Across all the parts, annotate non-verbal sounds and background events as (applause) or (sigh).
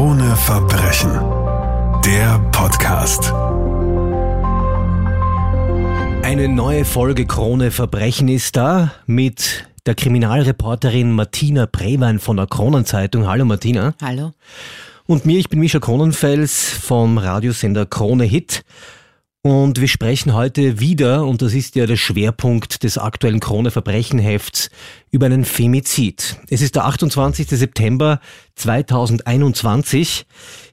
Krone Verbrechen. Der Podcast. Eine neue Folge Krone Verbrechen ist da mit der Kriminalreporterin Martina Brewein von der Kronenzeitung. Hallo Martina. Hallo. Und mir, ich bin Mischa Kronenfels vom Radiosender Krone Hit. Und wir sprechen heute wieder, und das ist ja der Schwerpunkt des aktuellen Krone-Verbrechenhefts, über einen Femizid. Es ist der 28. September 2021.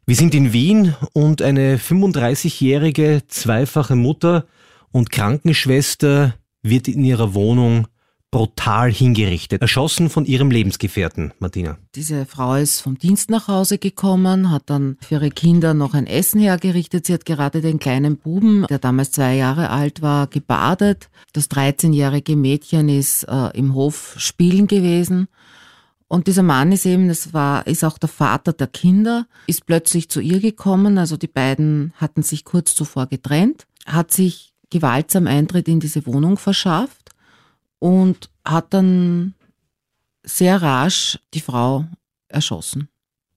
Wir sind in Wien und eine 35-jährige zweifache Mutter und Krankenschwester wird in ihrer Wohnung brutal hingerichtet, erschossen von ihrem Lebensgefährten, Martina. Diese Frau ist vom Dienst nach Hause gekommen, hat dann für ihre Kinder noch ein Essen hergerichtet. Sie hat gerade den kleinen Buben, der damals zwei Jahre alt war, gebadet. Das 13-jährige Mädchen ist äh, im Hof spielen gewesen. Und dieser Mann ist eben, das war, ist auch der Vater der Kinder, ist plötzlich zu ihr gekommen. Also die beiden hatten sich kurz zuvor getrennt, hat sich gewaltsam Eintritt in diese Wohnung verschafft und hat dann sehr rasch die Frau erschossen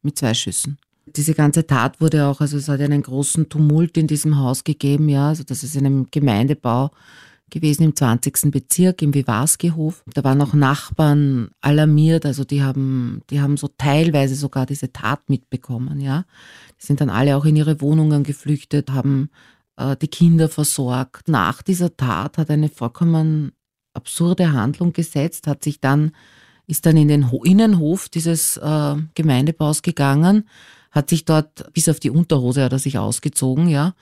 mit zwei Schüssen. Diese ganze Tat wurde auch, also es hat einen großen Tumult in diesem Haus gegeben, ja, also das ist in einem Gemeindebau gewesen im 20. Bezirk im Wiwarski-Hof. Da waren auch Nachbarn alarmiert, also die haben, die haben so teilweise sogar diese Tat mitbekommen, ja. Die sind dann alle auch in ihre Wohnungen geflüchtet, haben äh, die Kinder versorgt. Nach dieser Tat hat eine vollkommen absurde Handlung gesetzt, hat sich dann, ist dann in den Innenhof dieses äh, Gemeindebaus gegangen, hat sich dort bis auf die Unterhose hat er sich ausgezogen, ja,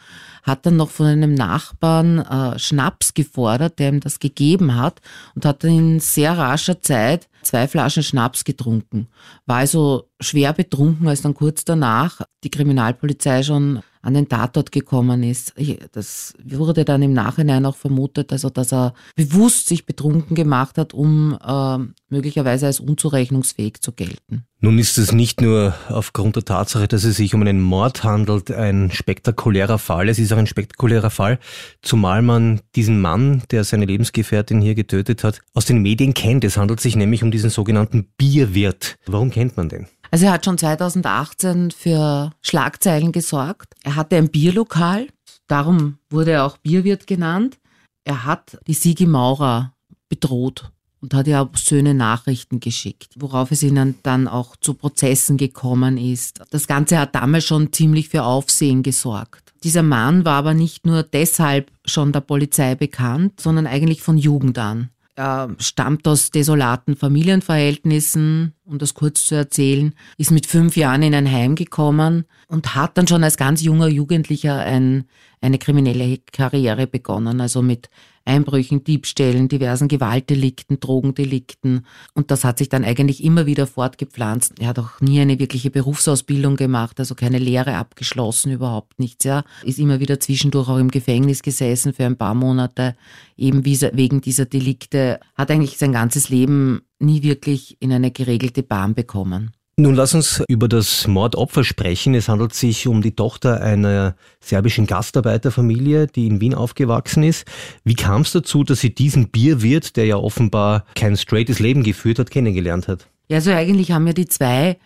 hat dann noch von einem Nachbarn äh, Schnaps gefordert, der ihm das gegeben hat und hat dann in sehr rascher Zeit zwei Flaschen Schnaps getrunken. War also schwer betrunken, als dann kurz danach die Kriminalpolizei schon an den Tatort gekommen ist. Das wurde dann im Nachhinein auch vermutet, also dass er bewusst sich betrunken gemacht hat, um äh, möglicherweise als unzurechnungsfähig zu gelten. Nun ist es nicht nur aufgrund der Tatsache, dass es sich um einen Mord handelt, ein spektakulärer Fall. Es ist auch ein spektakulärer Fall, zumal man diesen Mann, der seine Lebensgefährtin hier getötet hat, aus den Medien kennt. Es handelt sich nämlich um diesen sogenannten Bierwirt. Warum kennt man den? Also er hat schon 2018 für Schlagzeilen gesorgt. Er hatte ein Bierlokal, darum wurde er auch Bierwirt genannt. Er hat die Sigi Maurer bedroht und hat ihr obszöne Nachrichten geschickt, worauf es ihnen dann auch zu Prozessen gekommen ist. Das Ganze hat damals schon ziemlich für Aufsehen gesorgt. Dieser Mann war aber nicht nur deshalb schon der Polizei bekannt, sondern eigentlich von Jugend an. Er stammt aus desolaten Familienverhältnissen, um das kurz zu erzählen, ist mit fünf Jahren in ein Heim gekommen und hat dann schon als ganz junger Jugendlicher ein, eine kriminelle Karriere begonnen, also mit Einbrüchen, Diebstählen, diversen Gewaltdelikten, Drogendelikten. Und das hat sich dann eigentlich immer wieder fortgepflanzt. Er hat auch nie eine wirkliche Berufsausbildung gemacht, also keine Lehre abgeschlossen, überhaupt nichts. Ja. Ist immer wieder zwischendurch auch im Gefängnis gesessen für ein paar Monate, eben wegen dieser Delikte. Hat eigentlich sein ganzes Leben nie wirklich in eine geregelte Bahn bekommen. Nun lass uns über das Mordopfer sprechen. Es handelt sich um die Tochter einer serbischen Gastarbeiterfamilie, die in Wien aufgewachsen ist. Wie kam es dazu, dass sie diesen Bierwirt, der ja offenbar kein straightes Leben geführt hat, kennengelernt hat? Ja, also eigentlich haben ja die zwei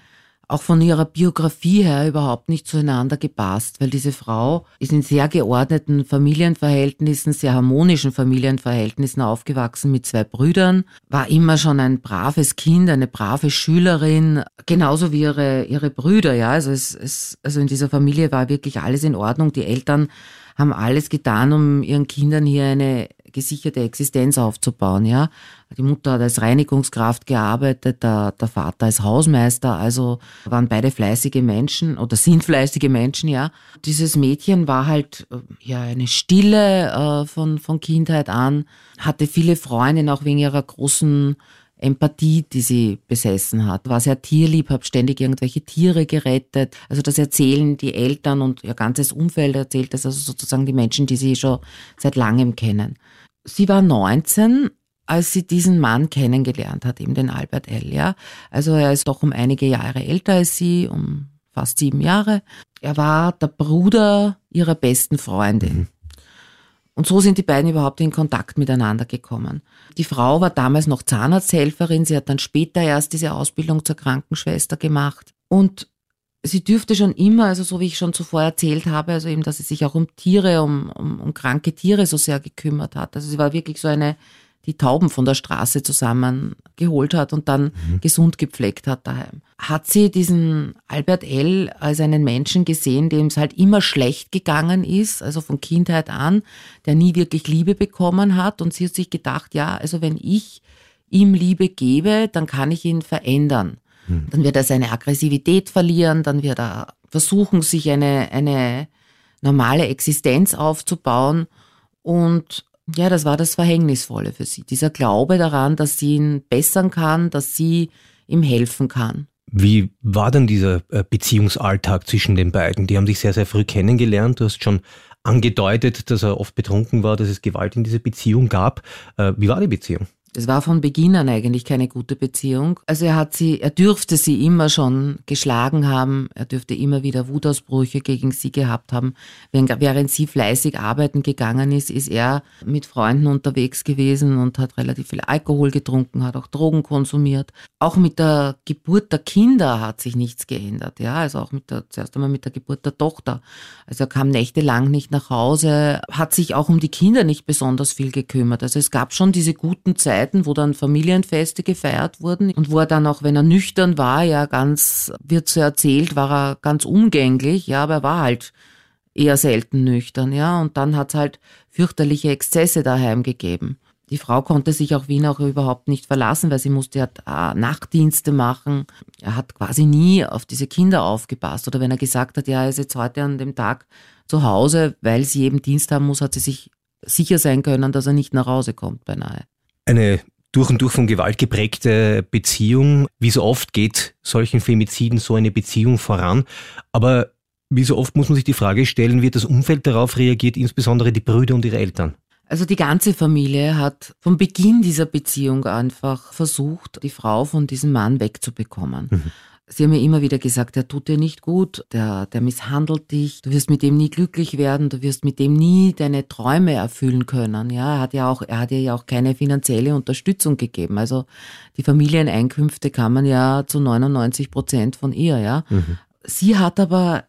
auch von ihrer Biografie her überhaupt nicht zueinander gepasst, weil diese Frau ist in sehr geordneten Familienverhältnissen, sehr harmonischen Familienverhältnissen aufgewachsen mit zwei Brüdern, war immer schon ein braves Kind, eine brave Schülerin, genauso wie ihre, ihre Brüder, ja. Also es, es, also in dieser Familie war wirklich alles in Ordnung. Die Eltern haben alles getan, um ihren Kindern hier eine gesicherte Existenz aufzubauen, ja. Die Mutter hat als Reinigungskraft gearbeitet, der, der Vater als Hausmeister, also waren beide fleißige Menschen oder sind (laughs) fleißige Menschen, ja. Dieses Mädchen war halt, äh, ja, eine Stille äh, von, von Kindheit an, hatte viele Freundinnen, auch wegen ihrer großen Empathie, die sie besessen hat. War sehr tierlieb, hat ständig irgendwelche Tiere gerettet. Also das erzählen die Eltern und ihr ganzes Umfeld erzählt das, also sozusagen die Menschen, die sie schon seit langem kennen. Sie war 19, als sie diesen Mann kennengelernt hat, eben den Albert L. Ja? Also er ist doch um einige Jahre älter als sie, um fast sieben Jahre. Er war der Bruder ihrer besten Freundin. Mhm. Und so sind die beiden überhaupt in Kontakt miteinander gekommen. Die Frau war damals noch Zahnarzthelferin, sie hat dann später erst diese Ausbildung zur Krankenschwester gemacht. Und sie dürfte schon immer, also so wie ich schon zuvor erzählt habe, also eben, dass sie sich auch um Tiere, um, um, um kranke Tiere so sehr gekümmert hat. Also sie war wirklich so eine, die Tauben von der Straße zusammengeholt hat und dann mhm. gesund gepflegt hat daheim. Hat sie diesen Albert L. als einen Menschen gesehen, dem es halt immer schlecht gegangen ist, also von Kindheit an, der nie wirklich Liebe bekommen hat und sie hat sich gedacht, ja, also wenn ich ihm Liebe gebe, dann kann ich ihn verändern. Hm. Dann wird er seine Aggressivität verlieren, dann wird er versuchen, sich eine, eine normale Existenz aufzubauen. Und ja, das war das Verhängnisvolle für sie. Dieser Glaube daran, dass sie ihn bessern kann, dass sie ihm helfen kann. Wie war denn dieser äh, Beziehungsalltag zwischen den beiden? Die haben sich sehr, sehr früh kennengelernt. Du hast schon angedeutet, dass er oft betrunken war, dass es Gewalt in dieser Beziehung gab. Äh, wie war die Beziehung? Es war von Beginn an eigentlich keine gute Beziehung. Also er hat sie, er dürfte sie immer schon geschlagen haben. Er dürfte immer wieder Wutausbrüche gegen sie gehabt haben. Während sie fleißig arbeiten gegangen ist, ist er mit Freunden unterwegs gewesen und hat relativ viel Alkohol getrunken, hat auch Drogen konsumiert. Auch mit der Geburt der Kinder hat sich nichts geändert. Ja, also auch mit der, zuerst einmal mit der Geburt der Tochter. Also er kam nächtelang nicht nach Hause, hat sich auch um die Kinder nicht besonders viel gekümmert. Also es gab schon diese guten Zeiten, Zeiten, wo dann Familienfeste gefeiert wurden und wo er dann auch, wenn er nüchtern war, ja ganz, wird so erzählt, war er ganz umgänglich, ja, aber er war halt eher selten nüchtern, ja, und dann hat es halt fürchterliche Exzesse daheim gegeben. Die Frau konnte sich auf Wien auch überhaupt nicht verlassen, weil sie musste ja Nachtdienste machen. Er hat quasi nie auf diese Kinder aufgepasst. Oder wenn er gesagt hat, ja, er ist jetzt heute an dem Tag zu Hause, weil sie eben Dienst haben muss, hat sie sich sicher sein können, dass er nicht nach Hause kommt beinahe eine durch und durch von Gewalt geprägte Beziehung. Wie so oft geht solchen Femiziden so eine Beziehung voran. Aber wie so oft muss man sich die Frage stellen, wird das Umfeld darauf reagiert, insbesondere die Brüder und ihre Eltern? Also die ganze Familie hat vom Beginn dieser Beziehung einfach versucht, die Frau von diesem Mann wegzubekommen. Mhm. Sie haben mir immer wieder gesagt, der tut dir nicht gut, der, der misshandelt dich, du wirst mit dem nie glücklich werden, du wirst mit dem nie deine Träume erfüllen können. Ja, er hat ja auch, er hat ja auch keine finanzielle Unterstützung gegeben. Also die Familieneinkünfte kamen ja zu 99 Prozent von ihr, ja. Mhm. Sie hat aber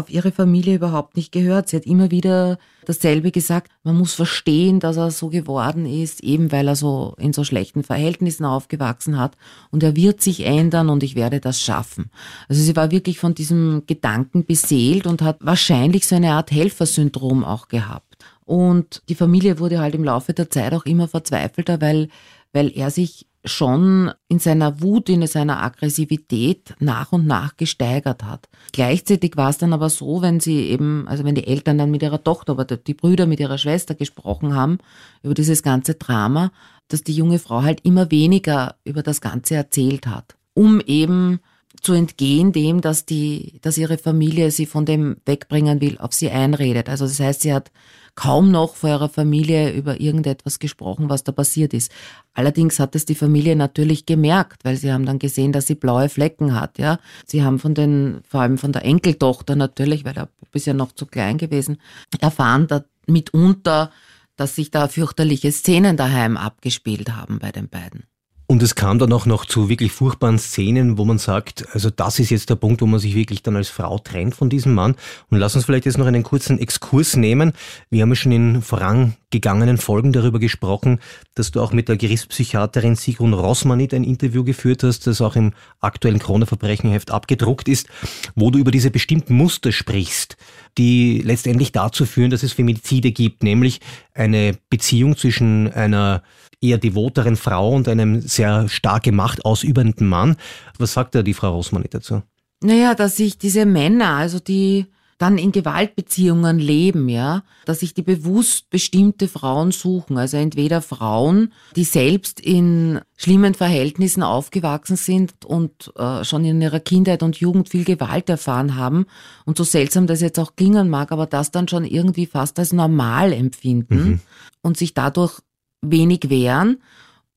auf ihre Familie überhaupt nicht gehört. Sie hat immer wieder dasselbe gesagt. Man muss verstehen, dass er so geworden ist, eben weil er so in so schlechten Verhältnissen aufgewachsen hat. Und er wird sich ändern und ich werde das schaffen. Also sie war wirklich von diesem Gedanken beseelt und hat wahrscheinlich so eine Art Helfersyndrom auch gehabt. Und die Familie wurde halt im Laufe der Zeit auch immer verzweifelter, weil, weil er sich schon in seiner Wut, in seiner Aggressivität nach und nach gesteigert hat. Gleichzeitig war es dann aber so, wenn sie eben, also wenn die Eltern dann mit ihrer Tochter oder die Brüder mit ihrer Schwester gesprochen haben über dieses ganze Drama, dass die junge Frau halt immer weniger über das Ganze erzählt hat, um eben zu entgehen dem, dass die, dass ihre Familie sie von dem wegbringen will, auf sie einredet. Also das heißt, sie hat kaum noch vor ihrer Familie über irgendetwas gesprochen, was da passiert ist. Allerdings hat es die Familie natürlich gemerkt, weil sie haben dann gesehen, dass sie blaue Flecken hat, ja. Sie haben von den, vor allem von der Enkeltochter natürlich, weil der Bub ist ja noch zu klein gewesen, erfahren da mitunter, dass sich da fürchterliche Szenen daheim abgespielt haben bei den beiden. Und es kam dann auch noch zu wirklich furchtbaren Szenen, wo man sagt, also das ist jetzt der Punkt, wo man sich wirklich dann als Frau trennt von diesem Mann. Und lass uns vielleicht jetzt noch einen kurzen Exkurs nehmen. Wir haben ja schon in vorangegangenen Folgen darüber gesprochen, dass du auch mit der Gerichtspsychiaterin Sigrun Rossmanit ein Interview geführt hast, das auch im aktuellen Krone-Verbrechenheft abgedruckt ist, wo du über diese bestimmten Muster sprichst, die letztendlich dazu führen, dass es Femizide gibt, nämlich eine Beziehung zwischen einer eher devoteren Frau und einem sehr starke Macht ausübenden Mann. Was sagt da die Frau Rosmanni dazu? Naja, dass sich diese Männer, also die dann in Gewaltbeziehungen leben, ja, dass sich die bewusst bestimmte Frauen suchen, also entweder Frauen, die selbst in schlimmen Verhältnissen aufgewachsen sind und äh, schon in ihrer Kindheit und Jugend viel Gewalt erfahren haben und so seltsam das jetzt auch klingen mag, aber das dann schon irgendwie fast als normal empfinden mhm. und sich dadurch wenig wehren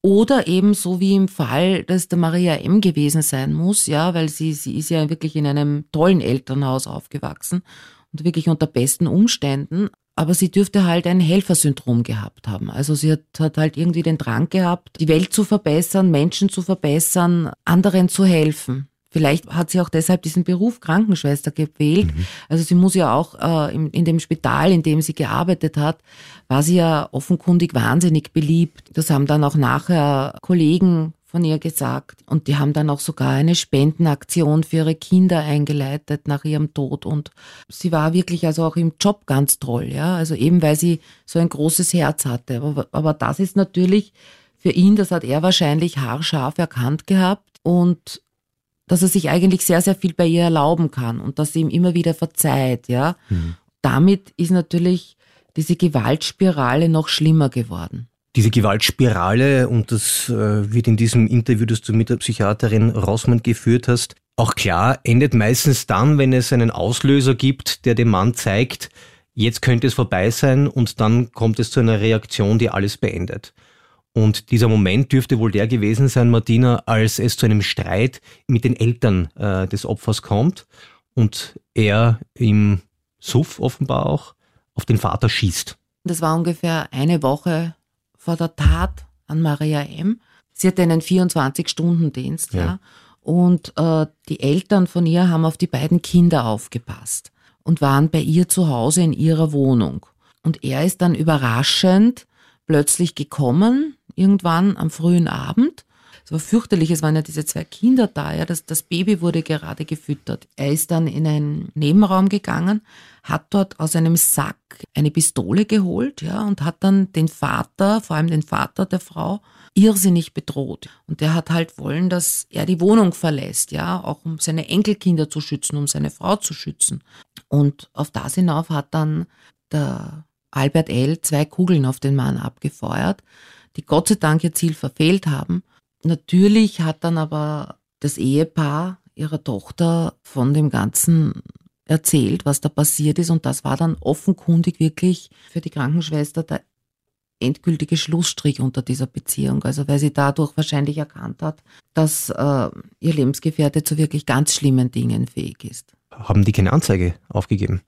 oder eben so wie im Fall, dass der Maria M. gewesen sein muss, ja, weil sie, sie ist ja wirklich in einem tollen Elternhaus aufgewachsen und wirklich unter besten Umständen. Aber sie dürfte halt ein Helfersyndrom gehabt haben. Also sie hat, hat halt irgendwie den Drang gehabt, die Welt zu verbessern, Menschen zu verbessern, anderen zu helfen. Vielleicht hat sie auch deshalb diesen Beruf Krankenschwester gewählt. Mhm. Also sie muss ja auch äh, in, in, dem Spital, in dem sie gearbeitet hat, war sie ja offenkundig wahnsinnig beliebt. Das haben dann auch nachher Kollegen von ihr gesagt. Und die haben dann auch sogar eine Spendenaktion für ihre Kinder eingeleitet nach ihrem Tod. Und sie war wirklich also auch im Job ganz toll, ja. Also eben weil sie so ein großes Herz hatte. Aber, aber das ist natürlich für ihn, das hat er wahrscheinlich haarscharf erkannt gehabt und dass er sich eigentlich sehr, sehr viel bei ihr erlauben kann und dass sie ihm immer wieder verzeiht, ja. Mhm. Damit ist natürlich diese Gewaltspirale noch schlimmer geworden. Diese Gewaltspirale, und das äh, wird in diesem Interview, das du mit der Psychiaterin Rossmann geführt hast, auch klar, endet meistens dann, wenn es einen Auslöser gibt, der dem Mann zeigt, jetzt könnte es vorbei sein und dann kommt es zu einer Reaktion, die alles beendet. Und dieser Moment dürfte wohl der gewesen sein, Martina, als es zu einem Streit mit den Eltern äh, des Opfers kommt und er im Suff offenbar auch auf den Vater schießt. Das war ungefähr eine Woche vor der Tat an Maria M. Sie hatte einen 24-Stunden-Dienst, ja. ja. Und äh, die Eltern von ihr haben auf die beiden Kinder aufgepasst und waren bei ihr zu Hause in ihrer Wohnung. Und er ist dann überraschend plötzlich gekommen, irgendwann am frühen Abend. Es war fürchterlich, es waren ja diese zwei Kinder da, ja, das, das Baby wurde gerade gefüttert. Er ist dann in einen Nebenraum gegangen, hat dort aus einem Sack eine Pistole geholt, ja, und hat dann den Vater, vor allem den Vater der Frau, irrsinnig bedroht. Und der hat halt wollen, dass er die Wohnung verlässt, ja, auch um seine Enkelkinder zu schützen, um seine Frau zu schützen. Und auf das hinauf hat dann der Albert L. zwei Kugeln auf den Mann abgefeuert, die Gott sei Dank ihr Ziel verfehlt haben. Natürlich hat dann aber das Ehepaar ihrer Tochter von dem Ganzen erzählt, was da passiert ist. Und das war dann offenkundig wirklich für die Krankenschwester der endgültige Schlussstrich unter dieser Beziehung. Also weil sie dadurch wahrscheinlich erkannt hat, dass äh, ihr Lebensgefährte zu wirklich ganz schlimmen Dingen fähig ist. Haben die keine Anzeige aufgegeben?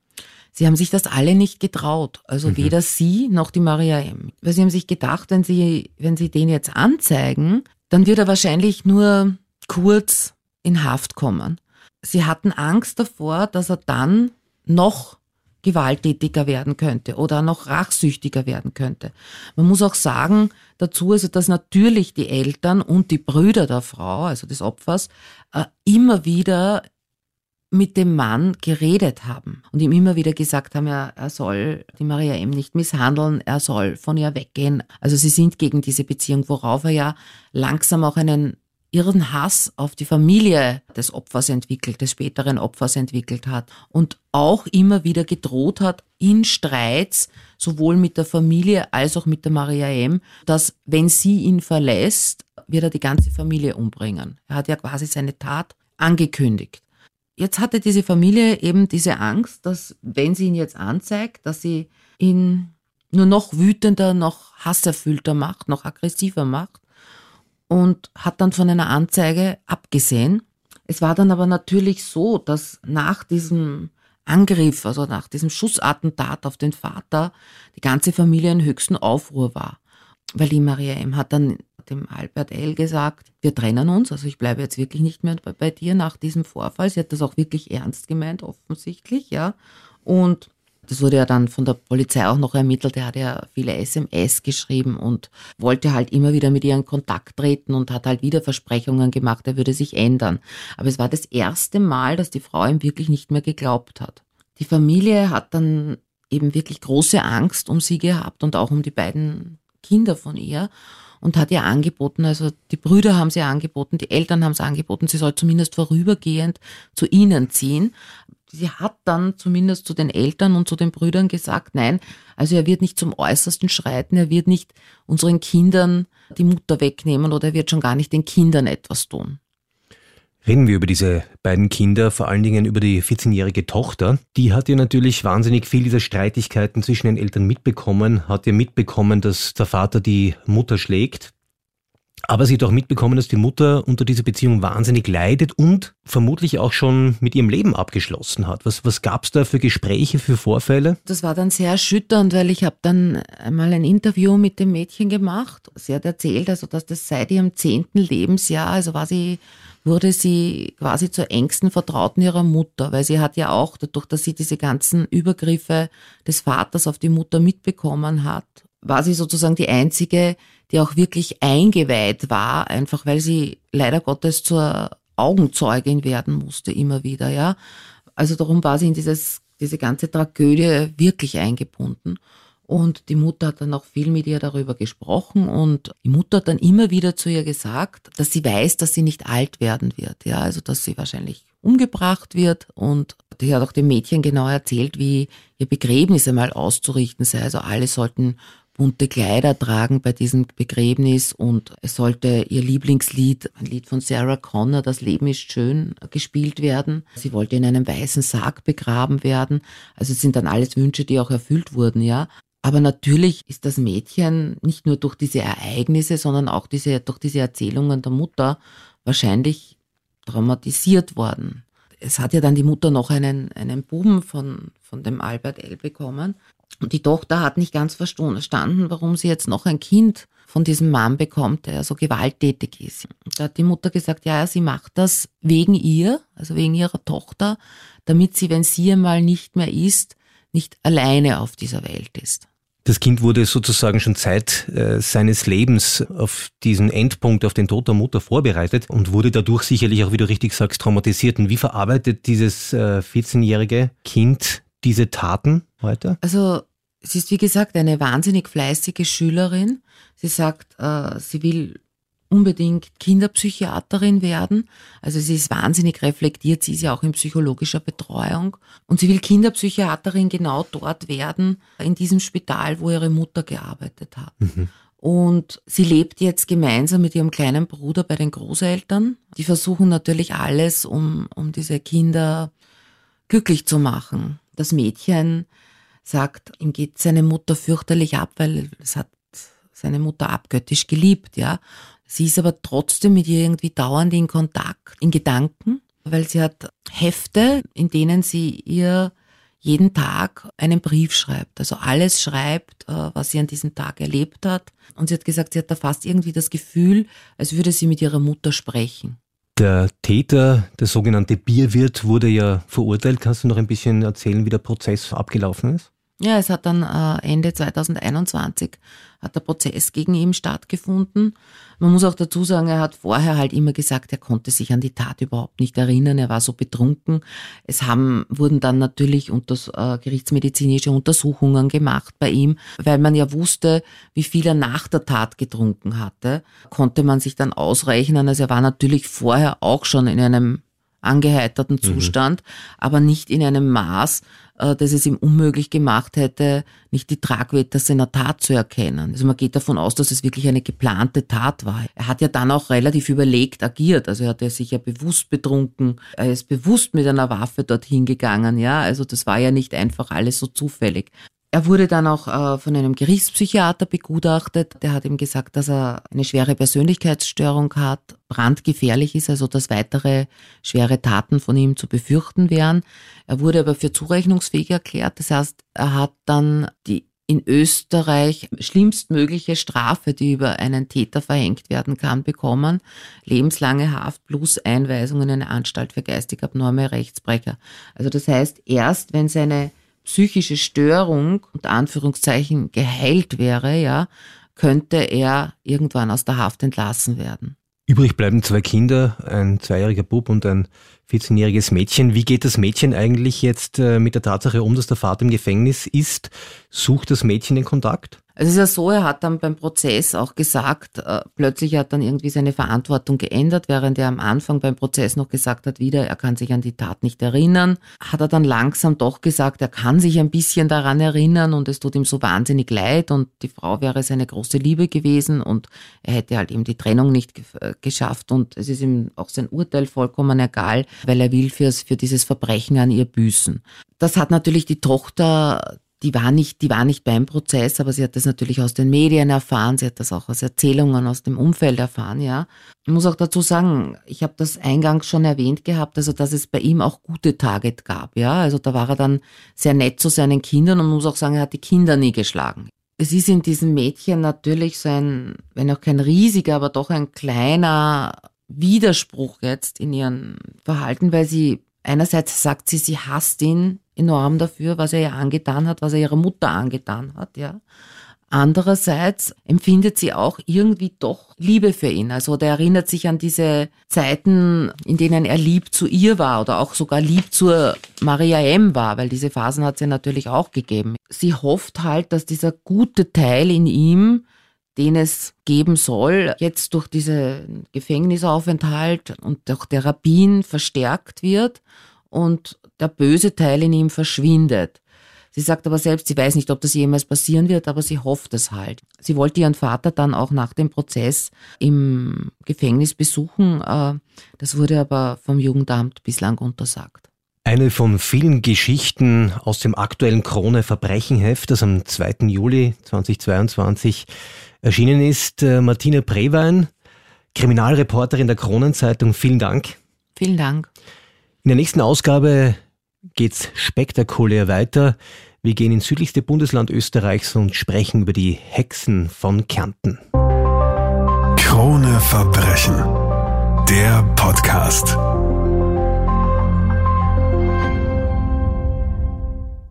Sie haben sich das alle nicht getraut. Also mhm. weder Sie noch die Maria M. Weil Sie haben sich gedacht, wenn Sie, wenn Sie den jetzt anzeigen, dann wird er wahrscheinlich nur kurz in Haft kommen sie hatten Angst davor, dass er dann noch gewalttätiger werden könnte oder noch rachsüchtiger werden könnte. Man muss auch sagen dazu, also dass natürlich die Eltern und die Brüder der Frau, also des Opfers, äh, immer wieder mit dem Mann geredet haben und ihm immer wieder gesagt haben, er, er soll die Maria M. nicht misshandeln, er soll von ihr weggehen. Also sie sind gegen diese Beziehung, worauf er ja langsam auch einen ihren Hass auf die Familie des Opfers entwickelt, des späteren Opfers entwickelt hat und auch immer wieder gedroht hat in Streits, sowohl mit der Familie als auch mit der Maria M., dass wenn sie ihn verlässt, wird er die ganze Familie umbringen. Er hat ja quasi seine Tat angekündigt. Jetzt hatte diese Familie eben diese Angst, dass wenn sie ihn jetzt anzeigt, dass sie ihn nur noch wütender, noch hasserfüllter macht, noch aggressiver macht und hat dann von einer Anzeige abgesehen. Es war dann aber natürlich so, dass nach diesem Angriff, also nach diesem Schussattentat auf den Vater, die ganze Familie in höchsten Aufruhr war. Weil die Maria M. hat dann dem Albert L. gesagt, wir trennen uns, also ich bleibe jetzt wirklich nicht mehr bei, bei dir nach diesem Vorfall. Sie hat das auch wirklich ernst gemeint, offensichtlich, ja. Und das wurde ja dann von der Polizei auch noch ermittelt. Er hat ja viele SMS geschrieben und wollte halt immer wieder mit ihr in Kontakt treten und hat halt wieder Versprechungen gemacht, er würde sich ändern. Aber es war das erste Mal, dass die Frau ihm wirklich nicht mehr geglaubt hat. Die Familie hat dann eben wirklich große Angst um sie gehabt und auch um die beiden Kinder von ihr und hat ihr angeboten, also die Brüder haben sie angeboten, die Eltern haben es angeboten, sie soll zumindest vorübergehend zu ihnen ziehen sie hat dann zumindest zu den Eltern und zu den Brüdern gesagt, nein, also er wird nicht zum Äußersten schreiten, er wird nicht unseren Kindern die Mutter wegnehmen oder er wird schon gar nicht den Kindern etwas tun. Reden wir über diese beiden Kinder, vor allen Dingen über die 14-jährige Tochter. Die hat ja natürlich wahnsinnig viel dieser Streitigkeiten zwischen den Eltern mitbekommen, hat ja mitbekommen, dass der Vater die Mutter schlägt. Aber sie hat auch mitbekommen, dass die Mutter unter dieser Beziehung wahnsinnig leidet und vermutlich auch schon mit ihrem Leben abgeschlossen hat. Was, was gab es da für Gespräche, für Vorfälle? Das war dann sehr erschütternd, weil ich habe dann einmal ein Interview mit dem Mädchen gemacht. Sie hat erzählt, also dass das seit ihrem zehnten Lebensjahr, also war sie wurde sie quasi zur engsten Vertrauten ihrer Mutter, weil sie hat ja auch, dadurch, dass sie diese ganzen Übergriffe des Vaters auf die Mutter mitbekommen hat, war sie sozusagen die einzige, die auch wirklich eingeweiht war, einfach weil sie leider Gottes zur Augenzeugin werden musste immer wieder, ja. Also darum war sie in dieses, diese ganze Tragödie wirklich eingebunden. Und die Mutter hat dann auch viel mit ihr darüber gesprochen und die Mutter hat dann immer wieder zu ihr gesagt, dass sie weiß, dass sie nicht alt werden wird, ja, also dass sie wahrscheinlich umgebracht wird und die hat auch dem Mädchen genau erzählt, wie ihr Begräbnis einmal auszurichten sei. Also alle sollten bunte Kleider tragen bei diesem Begräbnis und es sollte ihr Lieblingslied, ein Lied von Sarah Connor, Das Leben ist schön, gespielt werden. Sie wollte in einem weißen Sarg begraben werden. Also es sind dann alles Wünsche, die auch erfüllt wurden, ja. Aber natürlich ist das Mädchen nicht nur durch diese Ereignisse, sondern auch diese, durch diese Erzählungen der Mutter wahrscheinlich traumatisiert worden. Es hat ja dann die Mutter noch einen, einen Buben von, von dem Albert L. bekommen. Und die Tochter hat nicht ganz verstanden, warum sie jetzt noch ein Kind von diesem Mann bekommt, der so gewalttätig ist. Da hat die Mutter gesagt, ja, sie macht das wegen ihr, also wegen ihrer Tochter, damit sie, wenn sie einmal nicht mehr ist, nicht alleine auf dieser Welt ist. Das Kind wurde sozusagen schon Zeit äh, seines Lebens auf diesen Endpunkt, auf den Tod der Mutter vorbereitet und wurde dadurch sicherlich auch, wie du richtig sagst, traumatisiert. Und wie verarbeitet dieses äh, 14-jährige Kind diese Taten heute? Also sie ist wie gesagt eine wahnsinnig fleißige Schülerin. Sie sagt, äh, sie will unbedingt Kinderpsychiaterin werden. Also sie ist wahnsinnig reflektiert, sie ist ja auch in psychologischer Betreuung. Und sie will Kinderpsychiaterin genau dort werden, in diesem Spital, wo ihre Mutter gearbeitet hat. Mhm. Und sie lebt jetzt gemeinsam mit ihrem kleinen Bruder bei den Großeltern. Die versuchen natürlich alles, um, um diese Kinder glücklich zu machen. Das Mädchen sagt, ihm geht seine Mutter fürchterlich ab, weil es hat seine Mutter abgöttisch geliebt, ja. Sie ist aber trotzdem mit ihr irgendwie dauernd in Kontakt, in Gedanken, weil sie hat Hefte, in denen sie ihr jeden Tag einen Brief schreibt. Also alles schreibt, äh, was sie an diesem Tag erlebt hat. Und sie hat gesagt, sie hat da fast irgendwie das Gefühl, als würde sie mit ihrer Mutter sprechen. Der Täter, der sogenannte Bierwirt, wurde ja verurteilt. Kannst du noch ein bisschen erzählen, wie der Prozess abgelaufen ist? Ja, es hat dann äh, Ende 2021 hat der Prozess gegen ihn stattgefunden. Man muss auch dazu sagen, er hat vorher halt immer gesagt, er konnte sich an die Tat überhaupt nicht erinnern, er war so betrunken. Es haben, wurden dann natürlich unter, äh, gerichtsmedizinische Untersuchungen gemacht bei ihm, weil man ja wusste, wie viel er nach der Tat getrunken hatte, konnte man sich dann ausrechnen. Also er war natürlich vorher auch schon in einem angeheiterten mhm. Zustand, mhm. aber nicht in einem Maß, äh, dass es ihm unmöglich gemacht hätte, nicht die Tragweite seiner Tat zu erkennen. Also man geht davon aus, dass es wirklich eine geplante Tat war. Er hat ja dann auch relativ überlegt agiert. Also er hat ja sich ja bewusst betrunken. Er ist bewusst mit einer Waffe dorthin gegangen. Ja, also das war ja nicht einfach alles so zufällig. Er wurde dann auch äh, von einem Gerichtspsychiater begutachtet. Der hat ihm gesagt, dass er eine schwere Persönlichkeitsstörung hat, brandgefährlich ist, also dass weitere schwere Taten von ihm zu befürchten wären. Er wurde aber für zurechnungsfähig erklärt. Das heißt, er hat dann die in Österreich schlimmstmögliche Strafe, die über einen Täter verhängt werden kann, bekommen. Lebenslange Haft plus Einweisung in eine Anstalt für geistig abnorme Rechtsbrecher. Also das heißt, erst wenn seine psychische Störung, unter Anführungszeichen, geheilt wäre, ja, könnte er irgendwann aus der Haft entlassen werden. Übrig bleiben zwei Kinder, ein zweijähriger Bub und ein 14-jähriges Mädchen. Wie geht das Mädchen eigentlich jetzt äh, mit der Tatsache um, dass der Vater im Gefängnis ist? Sucht das Mädchen den Kontakt? Es ist ja so, er hat dann beim Prozess auch gesagt, äh, plötzlich hat dann irgendwie seine Verantwortung geändert, während er am Anfang beim Prozess noch gesagt hat, wieder, er kann sich an die Tat nicht erinnern, hat er dann langsam doch gesagt, er kann sich ein bisschen daran erinnern und es tut ihm so wahnsinnig leid und die Frau wäre seine große Liebe gewesen und er hätte halt eben die Trennung nicht äh, geschafft und es ist ihm auch sein Urteil vollkommen egal, weil er will fürs, für dieses Verbrechen an ihr büßen. Das hat natürlich die Tochter die war nicht, die war nicht beim Prozess, aber sie hat das natürlich aus den Medien erfahren, sie hat das auch aus Erzählungen aus dem Umfeld erfahren, ja. Ich muss auch dazu sagen, ich habe das eingangs schon erwähnt gehabt, also dass es bei ihm auch gute Tage gab, ja. Also da war er dann sehr nett zu seinen Kindern und muss auch sagen, er hat die Kinder nie geschlagen. Es ist in diesem Mädchen natürlich so ein, wenn auch kein riesiger, aber doch ein kleiner Widerspruch jetzt in ihrem Verhalten, weil sie einerseits sagt sie, sie hasst ihn enorm dafür, was er ihr angetan hat, was er ihrer Mutter angetan hat, ja. Andererseits empfindet sie auch irgendwie doch Liebe für ihn. Also der erinnert sich an diese Zeiten, in denen er lieb zu ihr war oder auch sogar lieb zur Maria M war, weil diese Phasen hat sie natürlich auch gegeben. Sie hofft halt, dass dieser gute Teil in ihm, den es geben soll, jetzt durch diese Gefängnisaufenthalt und durch Therapien verstärkt wird und der böse Teil in ihm verschwindet. Sie sagt aber selbst, sie weiß nicht, ob das jemals passieren wird, aber sie hofft es halt. Sie wollte ihren Vater dann auch nach dem Prozess im Gefängnis besuchen. Äh, das wurde aber vom Jugendamt bislang untersagt. Eine von vielen Geschichten aus dem aktuellen Krone Verbrechenheft, das am 2. Juli 2022 erschienen ist. Äh, Martina Prewein, Kriminalreporterin der Kronenzeitung, vielen Dank. Vielen Dank. In der nächsten Ausgabe geht's spektakulär weiter. Wir gehen ins südlichste Bundesland Österreichs und sprechen über die Hexen von Kärnten. Krone Verbrechen. Der Podcast.